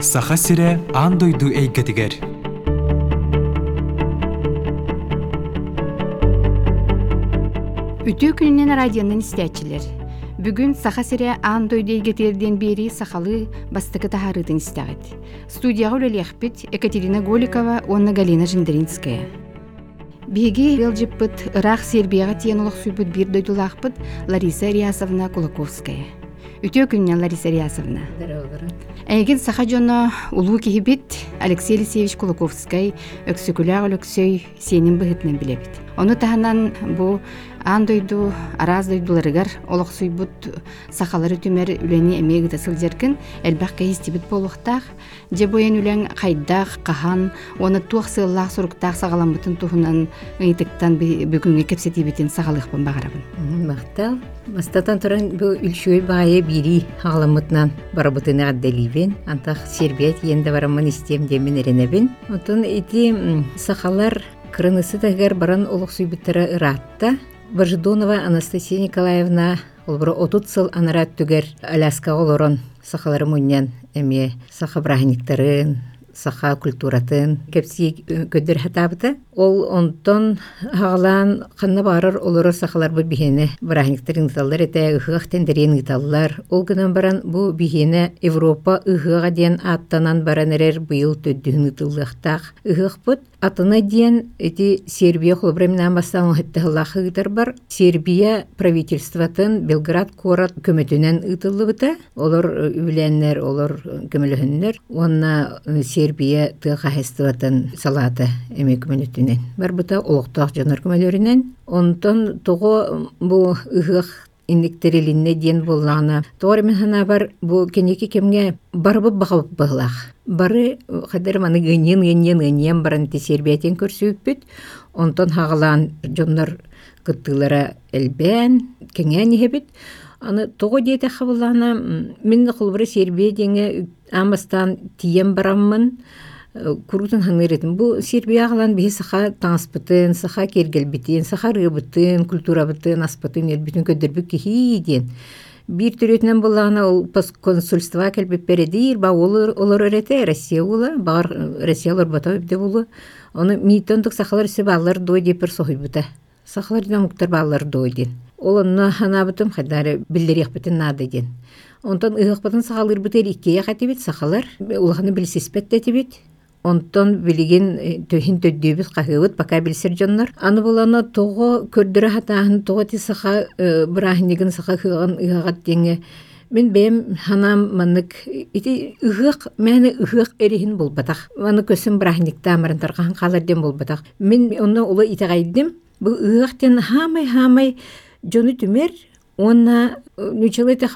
Саха сире аан дойду эйгетигер. Үтүү күнүнен радионун истечилер. Бүгүн саха сире аан дойду эйгетирден бери сахалы бастыкы тахарытын истагыт. Студияга үлелехпит Екатерина Голикова, онна Галина Жендеринская. Биги белжиппыт ырах сербияга тиен улах суйбут бир дойдулахпыт Лариса Рясовна Кулаковская. Үтөө күнүнен Лариса Рясовна. Әйген саха жона улуу кихибит Алексей Алексеевич Кулаковскай өксөкүләг өлөксөй сенин быһытынан билебит. Оны таһанан бу аан дойду араас дойдуларыгар олох суйбут сахалары түмер үлени эмеги тасыл жеркин элбах кайыстибит болуктаах же боен үлең хайдах кахан оны туох сыыллаах суруктаах сагаламбытын туһунан ыйтыктан бүгүнгө кепсетибитин сагалыхпын багарабын Мактал. Бастатан туран бу үлшөй баайы бири хагаламытынан барабытыны адделибен. Антах Сербия тиенде барамын истем демен эренебин. Отун ити сахалар кырынысы тагар баран олук суйбуттара ыраатта. Бажидонова Анастасия Николаевна олбура отут сыл анарат түгер Аляска олорон сахалары муньян эме саха брахниктарын саха культуратын. Кепси көдөр хатабыта ол онтон хагалаан ханна барар олорор сахалар бу бихене брахниктарын ыталлар эте ыхыах ыталлар. Ол гынан баран бу бихене Европа ыхыга диен аттанан баран эрер быйыл төддүһүн ытыллыахтаах ыхыахпыт атына диен эти Сербия холбраминан бастан хыттыхыллахыгытар бар. Сербия правительствотын Белград корат көмөтүнен ытыллыбыта олар э, үленнер олар көмөлөһүннөр уонна э, Сербия тыахаһестыбатын салаата эме көмөлөтүнен барбыта олохтоох дьонор көмөлөрүнен онтон того бу ыхыах инниктерилинне диен буллаана тоғыр мен бар бу кенеки кемге барбы бағып бары хадер маны гыньен гыньен гыньен баран ти сербиятен көрсүппүт онтон хагалаан дьоннор кыттылара элбен кеңен ихебит аны того диете хабыллаана мен холбары сербия деңе амастан тиен бараммын. Курутун хаңыретин бу сербия калан биһи саха таңаспытын саха кергелбитин саха рыбытын культурабытын аспытын элбитин көдөрбүк кихи диен бир төрөтүнөн буллагана ол постконсульства келбеп бередир ба олар олар эрете россия ула багар россиялар бата эбде булу оны миитондук сахалар үсө баалар дой депер сохуйбута сахалар дина муктар дой ден ол онно ханабытым хайдары биллериэхбитин наады ден онтон ыхыкбытын сахалырбытыр иккея хатибит сахалар улаханы билсиспет детибит онтон билигин төһин төддүүбүт кахыбыт пока билсер дьоннор. Аны булана того көрдөрө хатааһын того ти саха бырааһинигин саха хыган ыгагат диңе мен бэм ханам маннык ити ыгык мэни ыгык эрихин болбатах маны көсүм бырааһиникта амарын таргахан халарден болбатах мен онно ула итагайдым бу ыгыктен хамай хамай жону түмер Она начала это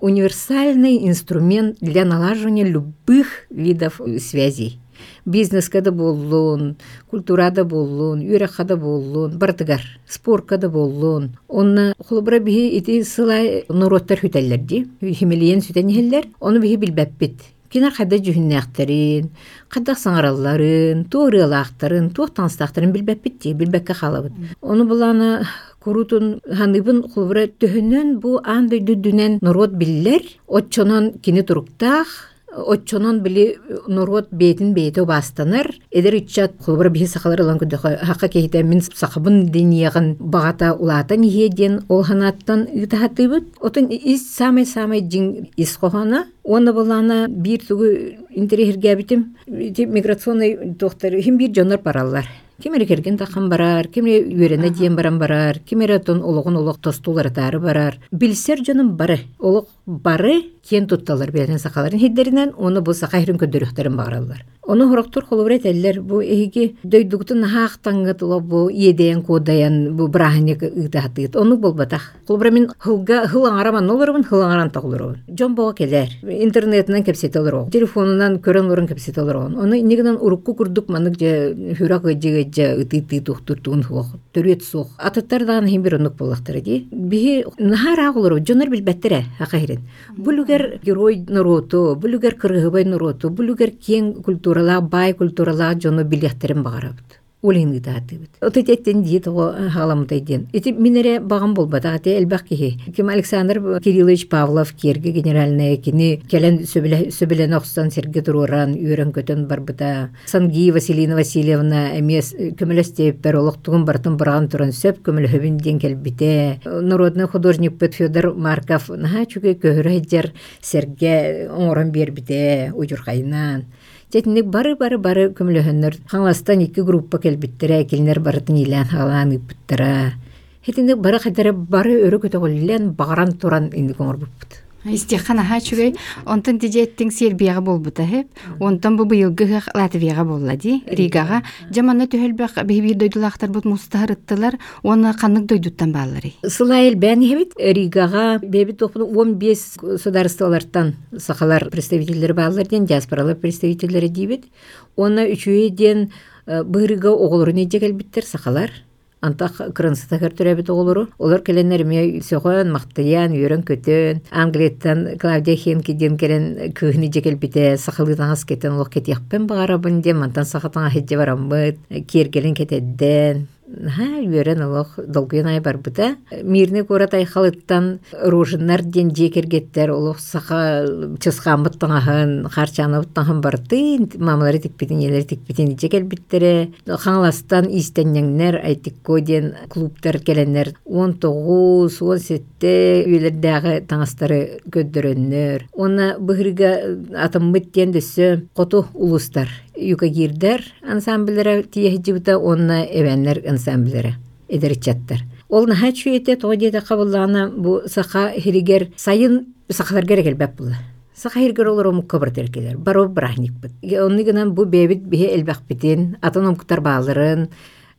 универсальный инструмент для налаживания любых видов связей. Бизнескада боллун культурада боллун үйракада боллун бардыгар спорткада боллун онна холбура биһи ити сылай нуроттар хүтэллер ди химилиен сүтэнихеллер ону биһи билбеппит кинер хада жүһүннээхтерин хадах саңаралларын туурыалаахтарын туох таныстаахтарын билбеппит ди билбекке халабыт. Ону буланы курутун ханыбын холбура төһөнөн бу андай дүдүнен нурот биллер отчонон кини туруктаах отчонон били нурот бетин бейте бастанар. Эдер иччат холбура биһи сахалар ылан күдөхө хака кейте мин сахабын дениягын багата улата ниһеден ол ханаттан ытахатыбыт отун ис самай самай жин ис кохана оны булана бир тугу интерехиргебитим миграционный доктор хим бир жонор бараллар кимере керген тахан барар кимере үйрене диен баран барар кимере тон ологун олог тостууларатары барар. Билсер жонун бары олог бары кен тутталар берен сакаларын хиддеринен оны бу сакайрын көдөрүхтерин багаралар Оны хорохтур холобрет эллер бу эһиги дөйдүгтүн хаактаңгы тула бу иеден кодаян бу брахник ыдатыт. Оны болбатах. Холобра мен хылга хылаңараман олорбун хылаңаран тагылырбын. Жон бого келер. Интернетинен кепсет олор. Телефонунан көрөн орун кепсет олор. Оны нигинен урукку курдук манык же хүрак ыжыга же ытыты тухтуртун хох. Төрөт сох. Ататтардан хим бир онук болактыр ди. Бихи нахара олор. Жонор билбеттере хакайрын. Булугер герой норото, булугер кыргыбай норото, булугер кең культура культурала бай культурала жону билеттерин багарабыт улин ытаатыбыт отететтен диет ого халамытайден ити минере багам болбата те элбах кихи ким александр кириллович павлов керге генеральная кини келен сөбелен окстан серге туруран үйрен көтөн барбыта. Санги василина васильевна эмес көмөлөстеппер олоктугун бартын барган туран сөп көмөлөбүн ден келбите народный художник пет федор марков наха чуге көһөрө жер серге оңорон бербите уйжуркайынан Тетинник бары бары көмлөһөннөр хаңластан икки группа келбиттере килнер барытын илэн халаан ыппыттара. Хетинник бары хадары бары өрө көтөгөллен багаран туран инди көңөрбүппүт. Истехан аха чүгэй, онтон тижеттин сербияга болбута хеп, онтон бу быйылгы Латвияга болла ди, Ригага, жаманна төһөлбәк бихбир дойдулахтар бут мустахарыттылар, оны каннык дойдуттан баалары. Сылайыл бән хебит Ригага бебит топун 15 государстволардан сахалар представительдери баалар ден, диаспоралар представительдери дибит. Оны үчүйеден быырыга оголорун эжегелбиттер сахалар. Антах кырынсытагар төрөбүт оголору олар келенерме сөҕөн мактыян үйөрөн көтөн англиеттан клавдия хенки ден келен кыыхны жекелбите сахалыытаңас кетен олох кетиякпен багарабын дем мантан сахатаңа бараммыт киергелен кетедден ха үйөрен олох долгуйан ай барбыта мирне курат айхалыттан ружыннар ден жекергеттер олох саха чысхамыт таңаһын харчаныбыт таңаһын барты мамалары тикпитин елер тикпитин жекелбиттере хаңластан истеннеңнер айтикко ден клубтар келеннер он тогуз он сетте үйлердәгы таңастары көддөрөннөр. Оны быһырыга атыммыт ден дөссө коту улустар. Юкагирдер ансамбльлere тиеһижибита онна эвеннер ансамбльлere эдеричаттар ол наха чуете тоодиете кабыллаана бу саха хиригер сайын сахалар керекелбеп була саха хиригер олар омукка бартеркелер баро брахникпыт онны гынан бу бебит бихе элбахпитин атын омуктар бааларын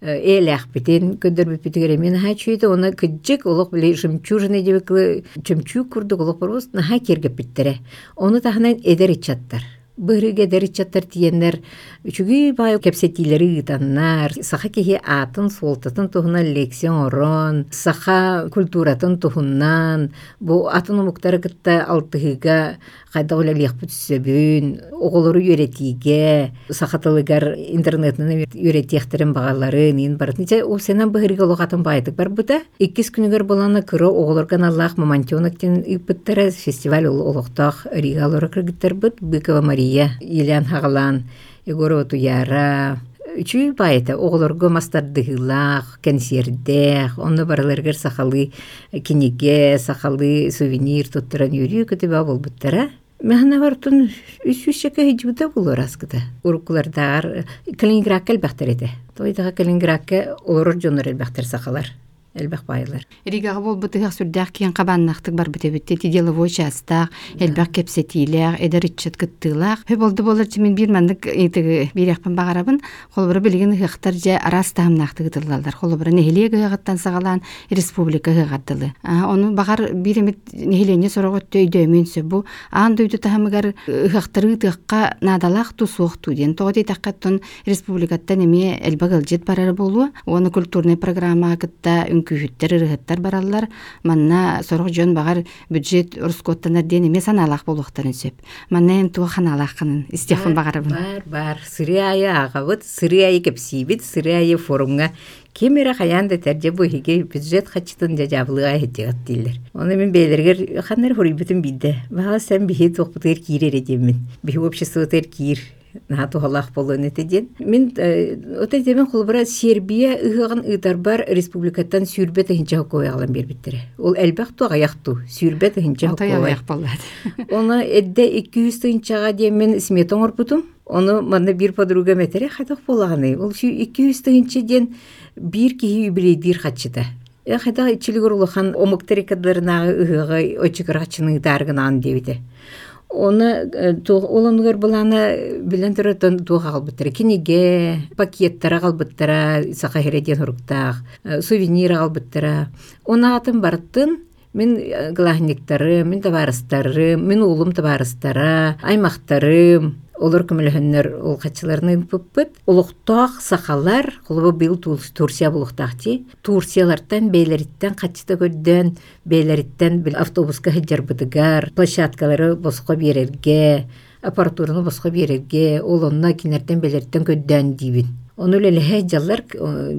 элэхпитин көдөрбүппитигере мен наха чуете оны кыджык олох биле жемчужина дебеклы чөмчүү курдук олох барбыз наха кергеппиттере оны тахынан эдеричаттар быһырыга дэричаттар тиеннер үчүгүй бай кепсетилери ытаннар саха киһи атын суолтатын туһуна лекцион орон саха культуратын туһуннан бу атын умуктары кытта алтыһыга хайда олялиахпыт сөбүн оголору үйретиге сахатылыгар интернетнын үйретиехтерин багаларын ин бар ниче у сенен быһырыга логатын байтык бар. Бута иккис күнүгөр болана кыро оголорган аллах мамантионактин ыппыттара фестиваль олохтах рига олора кыргыттар быкова мария илен хагалан егорова туяра үчүй байта оголорго мастардыгылах консердех онно бараларгар сахалы киниге сахалы сувенир туттаран юрию көтөбө болбуттара Мәхна бартын үс үс шәкә һиҗбүтә булыр аскыта. Урыклардар Калининградка әлбәхтер иде. Тойдага Калининградка орыр жонор әлбәхтер сахалар. Әлбәх байлар. Ригага болбутыгах сүрдәк киен кабаннахтык бар битебитте ти деловой частак, элбәк кепсетилер, эдер итчет кыттылак. Хе болду болар чимин бир мандык итеге бирякпын багарабын, холбары билген хыхтар же арас тамнахтык тыллалар. Холбары нехиле гыгаттан сагалан республика гыгаттылы. Оны багар биремит нехилене сорогот төйдө менсө бу ан дойду тахамыгар хыхтары тыкка надалах тусух туден. Тоди таккаттон республикаттан эме элбагыл барар болу. Оны культурный программа кытта күһүттер ырыһыттар бараллар манна сорох жон багар бюджет рускоттанар диэн эме санаалаах болуохтарын сөп манна эн туа ханаалаахханын истехун багарабын бар бар сыры айы агабыт сыры айы кепсибит сыры айы форумга кемере хаянда терже буйхиге бюджет хачытын жажабылыга хетигат дилер. Оны мен бейлергер ханнар хурибитин бидде. Бага сен бихи тохпутер кирере демин. Бихи обществотер кир наату халах болон этеден. Мен ота демен холбара Сербия ыгыгын ытарбар республикаттан сүрбет хинча хокой алан бербиттере. Ол элбах ту аякту хокой. аяк боллады Оны эдде 200 тынчага демен сметон орпутум. Оны манда бир подруга метере хатак болаганы. Ол şu 200 тынча ден бир кихи юбилейдир хатчыта. Я хата ичилигер улахан омуктерикадларына ыгыгы очыгырачының даргынан дебите. Оны олонгөр буланы билен төрөтөн туга албыттара киниге пакеттара албыттара сака хереден хуруктаах сувенир албыттара оны атын бартын мен глахниктары мен табарыстары мен улум табарыстара аймактарым олар көмөлөһөннөр ол качыларны пыппыт улуктаах сахалар холобо бил турсия ти турсиялардан бейлериттен качыта көрдөн бейлериттен бил автобуска хыджарбытыгар площадкалары боско берерге аппаратураны боско берерге ол онна кинерден белерттен көддөн дибин. Ону лелеһе жаллар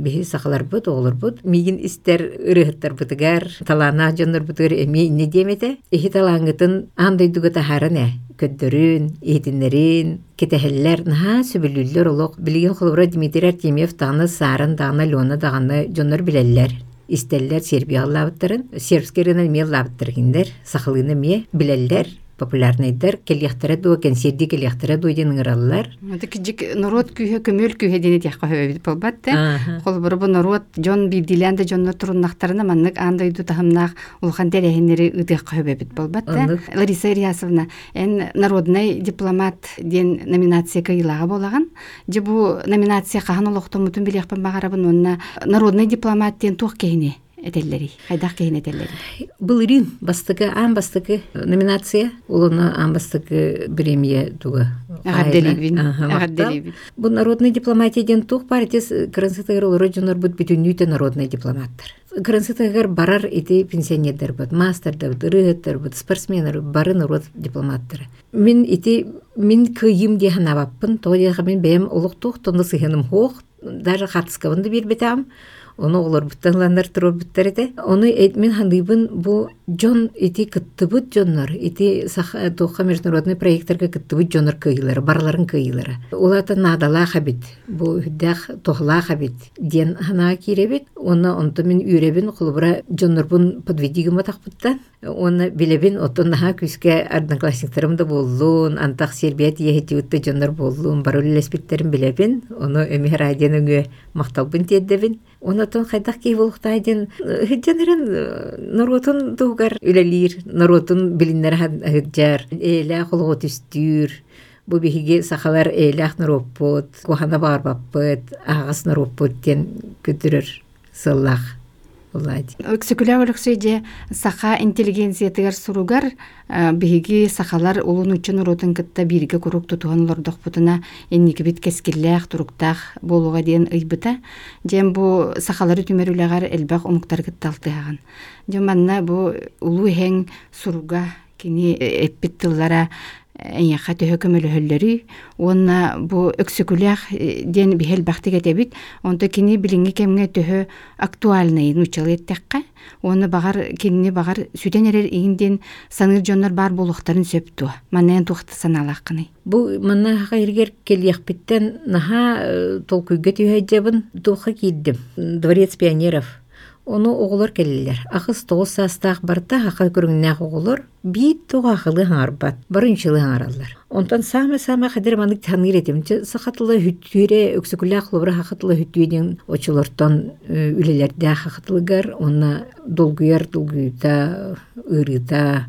биһи сахаларбыт, оҕолорбут. Мигин истер ырыһыттарбытыгар, талаана дьоннорбутыгар эми инне диэмете. Эхи талааңытын андайдуга тахарын э. Көддөрүн, иһитиннерин, кетеһеллер наһа сөбүлүллер олох. Билген холбура Дмитрий Артемьев таны сарын дагана Леона даганы дьоннор билеллер. Истеллер сербияллабыттарын, сербский рынок меллабыттыргиндер, сахалыны ме билеллер, популярныйдар, келияхтара дуа, кенсерди келияхтара дуа ден ыңыраллар. Это кижик народ күйе көмөл күйе дене тяхка хөбөбүт болбат те. Аха. Холбору бу народ жон билдиләнде жонно туруннактарына маннык андайду тахымнак улхан дәрәһеннәре ыдыкка хөбөбүт болбат те. Лариса Ильясовна, эн народный дипломат ден номинация кыйлага болаган. Же бу номинация кахан олохтомутун билехпен багарабын онна народный дипломат ден тух кейне этеллери. Хайдах кейне этеллери. Был Ирин бастыгы, ан бастыгы номинация, улуна ан бастыгы премия туга. Бу народный дипломатия ден тух партияс кырынсытыгар олору жонор бут бүтүннүйте народный дипломаттар. Кырынсытыгар барар ити пенсионердер бут, мастердер бут, ырыгыттар бут, спортсменер бут, бары народ дипломаттары. Мин ити мин кыйым де ханабаппын, то мен бэм олук тух, тонды сыхыным хоқ, даже хатыскабынды бирбетам. Оны олар буттанландар туру буттар эте. Оны эт мен хандыйбын бу жон ити кыттыбыт жоннор, ити саха международный проекттарга кыттыбыт жоннор кыйлары, барларын кыйлары. Улата надала хабит, бу хүддах тохла хабит. Ден хана киребит, оны мен үребин кулбура жоннорбун подведигима тахпыттан. Оны билебин отон наха күскә одноклассниктарым да боллун, антах сербият ехетиутта жоннор боллун, барулы леспиттерим билебин, оны эми радион өңө макталбын теддебин. Онотон хайдах кей болуктайден хиджанерен народун тугар үлелир, народун билиннер хиджар, эле холго түстүр, бу биһиги сахалар элях нароппут, кухана барбаппыт, агас нароппут тен көтүрөр сыллах. Булайди. Өксүкүлә өлөксөйде саха интеллигенциятыгар суругар э, биһиги сахалар улун учун урутун кытта бирге курук тутуган лордох бутуна энники бит кескиллээх туруктаах болуга диэн ыйбыта жем бу сахалары түмөрүлэгар элбэх умуктар кытталтыаган жем манна бу улуу эһең суруга кини эппит тыллара эйяха төһө көмөлөһөллөрү уонна бу өксүкүлээх диэн бихел бахтык этебит онто кини билиңи кемге төһө актуальный нучал еттекка уонна багар кинини багар сүтен эрер иинден саныр дьоннор бар болуктарын сөптү маннайан тухта саналааккыны Бу манна хайргер келияхпиттен наха э, толкуйга түйәҗәбен туха киддим. Дворец пионеров. Оны оғылар келелер. Ахыс тоғыз састақ барта хақа көріңнәқ оғылар бит тоға ақылы хаңарбат, барыншылы хаңаралар. Онтан саме-саме қадыр манык таныр етім. Сақатылы хүттүйре, өксікілі ақылыбыры хақытылы хүттүйден очылыртан үлелерді хақытылыгар, оны долгуяр долгуйта, ырыта,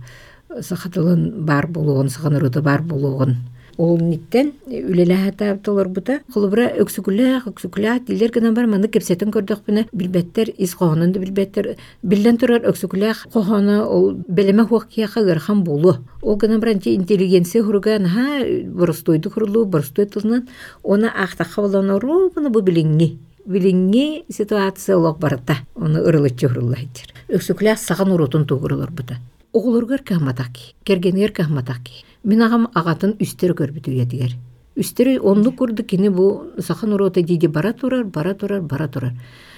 сақатылын бар болуғын, саған ырыты бар болуғын. Ол ниттен үлеләһә таптылар бута. Кулыбра өксүкүлә, өксүкүлә дилер генә бар маны кепсетен көрдүк бине. Билбеттер из кохонун да билбеттер. Биллен турар өксүкүлә кохона ол белеме хоккия хагыр хам болу. Ол генә бранчи интеллигенция хурган ха борстойду хурулу, борстой тылнан. Оны ахта хавланы ровно бу билинги. Билинги ситуация олок барта. Оны ырылычы хуруллайдыр. Өксүкүлә саган урутун тугырылар бута. Оғылыргар кахматаки, кергенер кахматаки. Мен ағам ағатын үстер көрбүтү едігер. Үстері онды көрді кені бұл сахан урота дейді бара турар, бара турар, бара турар.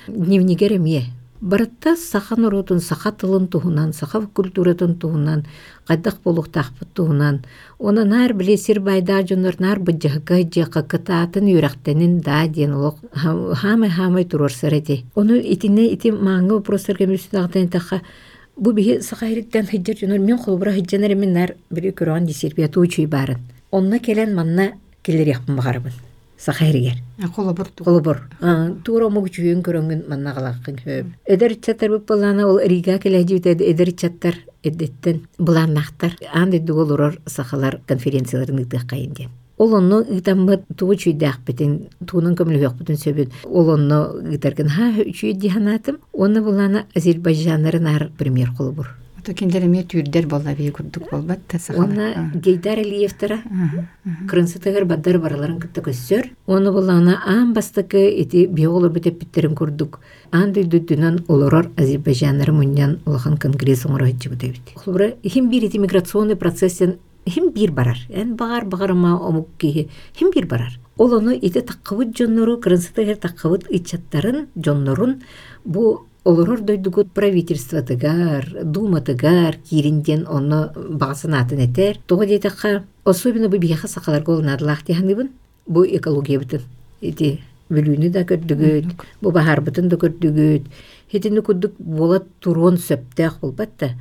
Дневнигер емие. Баратта сахан уротун саха тылын туһунан, саха культуратын туһунан, кайдак болук тахпыт туһунан, оны нар билесир байда жонор нар быджыгы жакы кытаатын юрактенин да ден олок хамы хамы турор сарети. Оны итине ити маңы вопростерге мүсүдагтен таха Бу биһи сахайриттен хиджер жонор мен холбура хидженер мен нар бири көрөн дисербияту учуй барын. Онна келен манна келер яқпын бағарбын. Сахайригер. колобурту Колобор. Тура муг чүйен көрөнгүн манна галаккын хөп. Эдер чаттар бу балана ол Рига келе жибет эдер чаттар эдеттен булан мактар. Анды дуголорор сахалар конференцияларын ыдык кайын Ол онно ытаммы тугу чүйдәк битен, тугунун көмөлү yok битен сөбүт. Ол онно ыдаргын ха чүй диханатым. Оны булана Азербайжаннарын ар премьер колобор. Ото киндереме түйрдер болла бии курдук болбат та Оны Гейдар Алиевтара Кырынсытыгар баддар бараларын кытта көссөр. Оны булана ан бастыкы ити биолор битеп биттерин курдук. Ан дүйдүнөн олорор Азербайжаннары муньян улахан конгресс оңоро хитчи бутебит. Хубра хим бир ити миграционный процессен хим бир барар эн багар багарыма омук киһи хим бир барар ол ону ити таккыбыт дьоннору кырынсытыгер таккыбыт ычаттарын дьоннорун бу олорор дойдугут правительствотыгар думатыгар киринден онно багасынатын этер. Того дейтакка особенно бу биэха сакаларга олунадылаах тиһаныбын бу экология бытын ити бүлүүнү да көрдүгүт бу баһаарбытын да көрдүгүт. Хитини курдук буола туруон сөптөөх булбат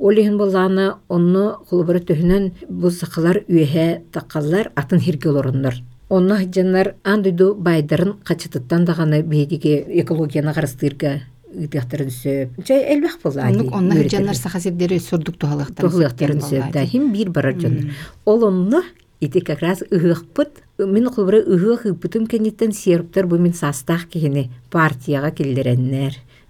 да ол иһин боллаана онно холобара төһүнөн бу сакалар үөһэ таккаллар атын хирге олороннор. Онно хыджаннар андыйду байдарын качытыттан даганы биһидиге экологияны карастыырга ыытыахтарын сөп чай элбэх болла Оннук онна хыджаннар саха сирдери сурдук тухалыктар. тухлыахтарын сөп да хим бир барар дьоннор ол онно ити как раз мен холобара ыһыах ыппытым кенниттен сиэруптар бу мен састаах киһини партияга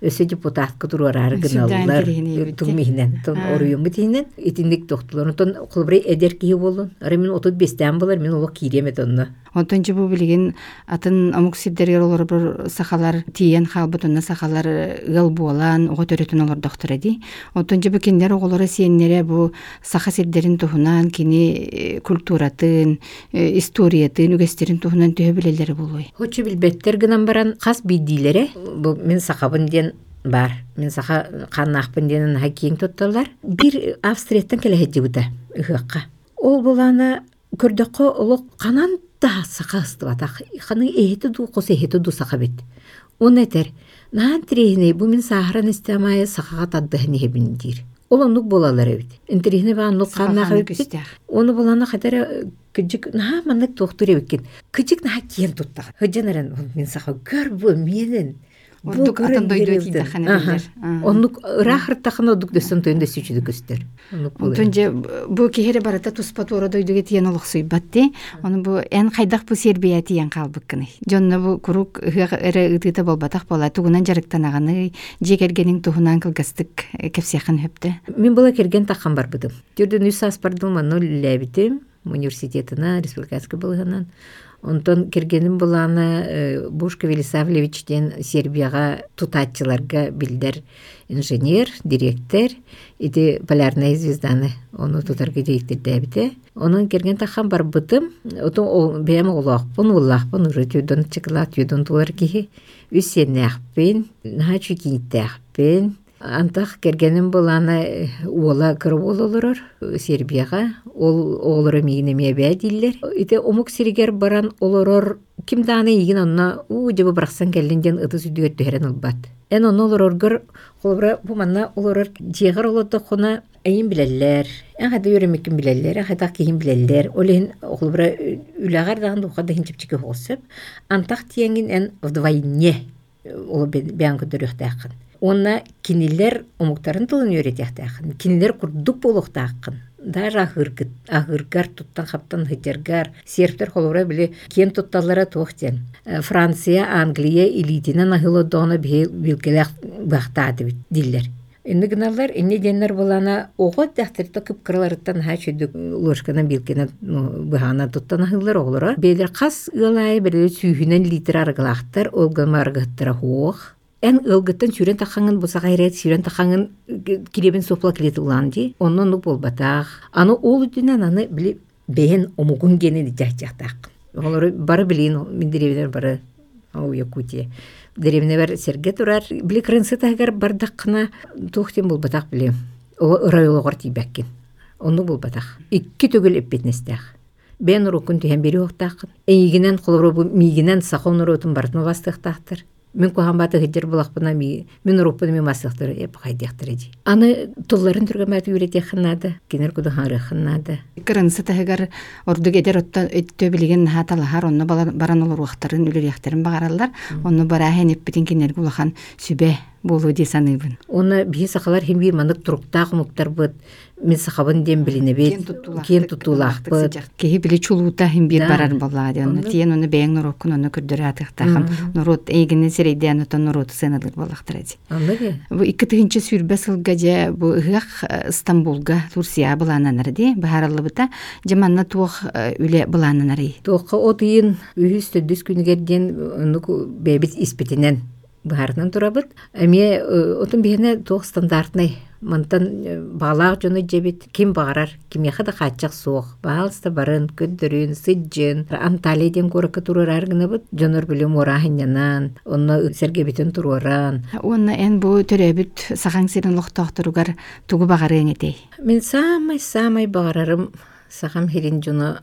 киллереннер өсө депутатка туруарары Сүрдээн гыналлар тумиһинен тон А. оруйуму тиһинен итинник тохтулар тон холобара эдер киһи болун ара мен отут бестен болар мен олох кииремет онно Онтон жибу билигин атын амук сирдергер олар бир сахалар тиен халбытына сахалар гыл буолан ого төрөтүн олар доктор эди. Онтон жибу киндер оголары сиеннере бу саха сирдерин тухунан кини э, культуратын, э, историятын, үгестерин тухунан төһө билелери болуй. Хочу билбеттер гынан баран хас бидилере бу мен сахабын ден бар. Мен саха каннахпын денен хакиң тотталар. Бир Австрияттан келеһеджи бута ыхакка. Ол буланы көрдөккө олок канан да саха ыстыбатак. Ханы эхети ду кос эхети ду саха бит. Он этер. Наан трехне бу мен сахаран истемай сахага таддыхни хебин дир. Ол онук болалар эбит. Интрихне ба онук каннах эбит. Оны буланы хатара кыжык на маннык доктор эбиккен. Кыжык на киен туттак. Хыжанаран мен саха гөр бу менен. Ордук атын дойду кийде хана билер. Оннук рахыр тахын одук дөсөн тойында сүчүдү көстөр. Оннук бу. Онтон же бу кихере барата туспа туора дойдуге тиен олох суйбатти. Оны бу эн хайдах бу сербия тиен калбыккыны. Жонно бу курук эре ытыта болбатах бола. Тугунан жарыктанаганы, жегергенин туһунан кылгастык кепсияхын хөптө. Мен була керген тахан бар будым. Түрдүн үс аспардым аны ләбитим университетына, республиканский булганан. Онтон кергеним буланы Бушка Велисавлевичтен Сербияга тутатчыларга билдер инженер, директор, иди полярная звезданы оны тутарга дейттирдебите. Онун керген тахан бар бытым, отон ол бәм олақпын, олақпын, уры тюдон чыкла, тюдон тулар кихи, нахачу кинтәқпен, Антах кергеним буланы уола кырып ололорор Сербияга. Ол оолору мигине мебе диллер. Ите омук сиригер баран олорор ким даны игин онна у жебе бараксан келден ыты сүдүгөр төһөрен албат. Эн онно олороргор холбра бу манна олорор жегер олотто хона эйин билеллер. Эн хада йөрөмекин билеллер, эн хада кийин билеллер. Олен холбра үләгәр даган духада хинчипчике хосып. Антах тиеңин эн вдвойне ол бән көдөрөхтәкын. Онна кинилер омуктарын тылын үйретяқтақын. Кинилер курдук болуқтақын. Даже ахыргар туттан хаптан хытергар. Серптер холура биле кен тутталара тоқтен. Франция, Англия, Илитинен ахылы дона билкелек бақтады диллер. Инне гыналар, инне деннер болана ого дәхтәртә күп кырларыттан һәр чөйдүк ложкадан билкене быһана туттан ахыллар оглара. Бейлер кас ылай бер сүйүнен литр аргылахтар, олга маргыттыра хуох. Эн ылгыттан сүрен тахаңын буса гайрет сүрен тахаңын киребин сопла килет уланди. Оннон ну болбатах. Аны ол үтүнен аны биле бен омугун генен жахтак. Олар бары билин миндиребер бары ау Якутия. Деревне бер серге турар. Крынсы тагар бардаккына тухтен болбатак биле. Ол ырайлыгар тибеккен. Оны болбатах. Икки төгөл эппетнестах. Бен рукун тиһен бери оқтақын. Эйгинен холору бу мигинен сахон ротун бартны бастықтақтыр. Мен кухан баты хиджер булақпына ми, мен руппыны ми масықтыр, еп қайдияқтыр еді. Аны тұлларын түрге мәті үйрете қынады, кенер күді хаңры қынады. Кырынсы таһыгар ордук эдер отта өттө билеген хаталахар бала- баран олор уахтарын үлер яхтарын багараллар. Онно бара хен эппитин кинер булахан сүбе болу ди саныйбын. Оны бие сақалар хем бир мандык туруктақ мұқтар бұд, мен сақабын дем біліне бет, кен. Кеһи били чулуута хим бир Да. барар болла ди. Онно тиен оны бэйң нуроккун онно көрдөр атыктахын. Нурут эйгини серейден отон нурут сыналыр болактыр. Анлығы? Бу икки тыгынчы сүрбе сылга же бу ыгак Стамбулга Турция булананар ди. Бахараллы бута жаманна туох э, үле булананар. Тоққа отыйын үйіс төдіс күнігерден оны бәбіт испетінен баарынан турабыт эме э, отун биһине туох стандартный мантан э, баалаах жону жебит ким баарар кимяха да хаачак суох баалста барын көддөрүн сыджын. Анталия ден куракка турарар гынабыт жонор билим ураахыннянан онно сергебитин туруаран Уонна эн бу төрөбүт сахаң сирин лохтоохторугар тугу багарыың этей. Мен самай самай бағарарым. Сахам хирин жуну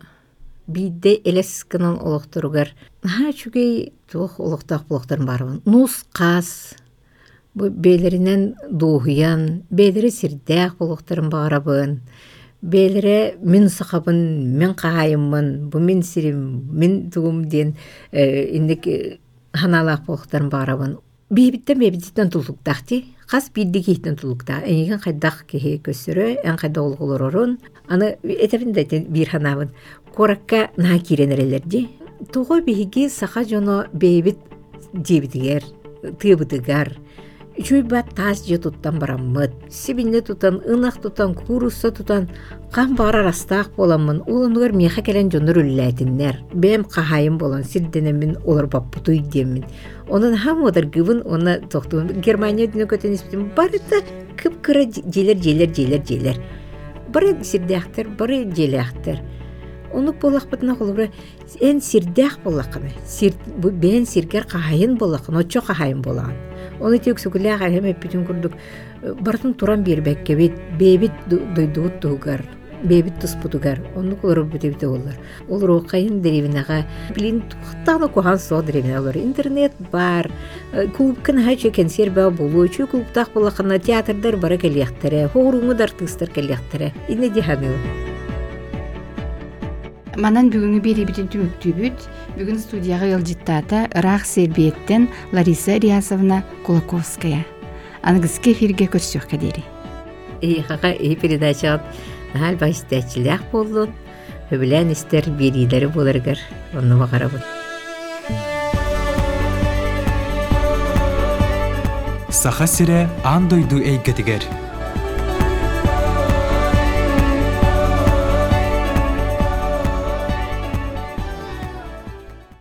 бидде элес кынан олохторугар ха чугей туох олохтоох булохтарын барыбын нус кас бу бээлеринен дуухуян бээлери сирдээх булохтарын багарабын бээлере мин сахабын мен каайыммын бу мин сирим мин тугум диэн индик ханалаах булохтарын багарабын биибиттен бебититтен тулуктахти хас бидди киһитен тулукта. Эниген хайдах киһи көссөрө эн хайда олголорорун аны этебин да бир ханаабын коракка наа киренерелерди туго биһиги саха жоно бейбит диебитигер тыыбытыгар үчүй бат таас же туттан бараммыт сибинне тутан ынах тутан куруса тутан кам бара растаах боламмын улунугар меха келен жонор үлләтиннер бэм кахайым болон сирденемин олар баппутуй диеммин онун хамыдар гыбын оны тохтуун германия дүнө көтөн испитим. Барыта кып кыра желер желер желер желер бары сирдяхтер бары желяхтер Оны болақпытына холбура эн сирдях болаққаны. Сир бен сиргер кахайын болаққын, очо кахайын болаған. Оны тек сүгүлэ ахайым эппитин курдук. Бартын туран бирбекке бит бебит дойдуут тугар. Бебит туспутугар. Оны колор битебите олар. Ол рокайын деревинага билин тухтаны кухан со деревина олар. Интернет бар. Клубкын хачы консерв ба болу. Чу клубтах болаққына театрдар бара келияхтаре. Хоруңудар тыстар келияхтаре. Инне диханы. Манан бүгүнгү берибитин түмүктүүбүт бүгүн студияга ылжыттаата ыраак сербиеттен Лариса Риясовна Кулаковская. Ангыске эфирге көчсөк кадери. Ихаға и передачаға нахал бастачылақ болдун. Хөбілән істер берилері боларгар. Оны бағарабын. Саха сире андойду эйгетигер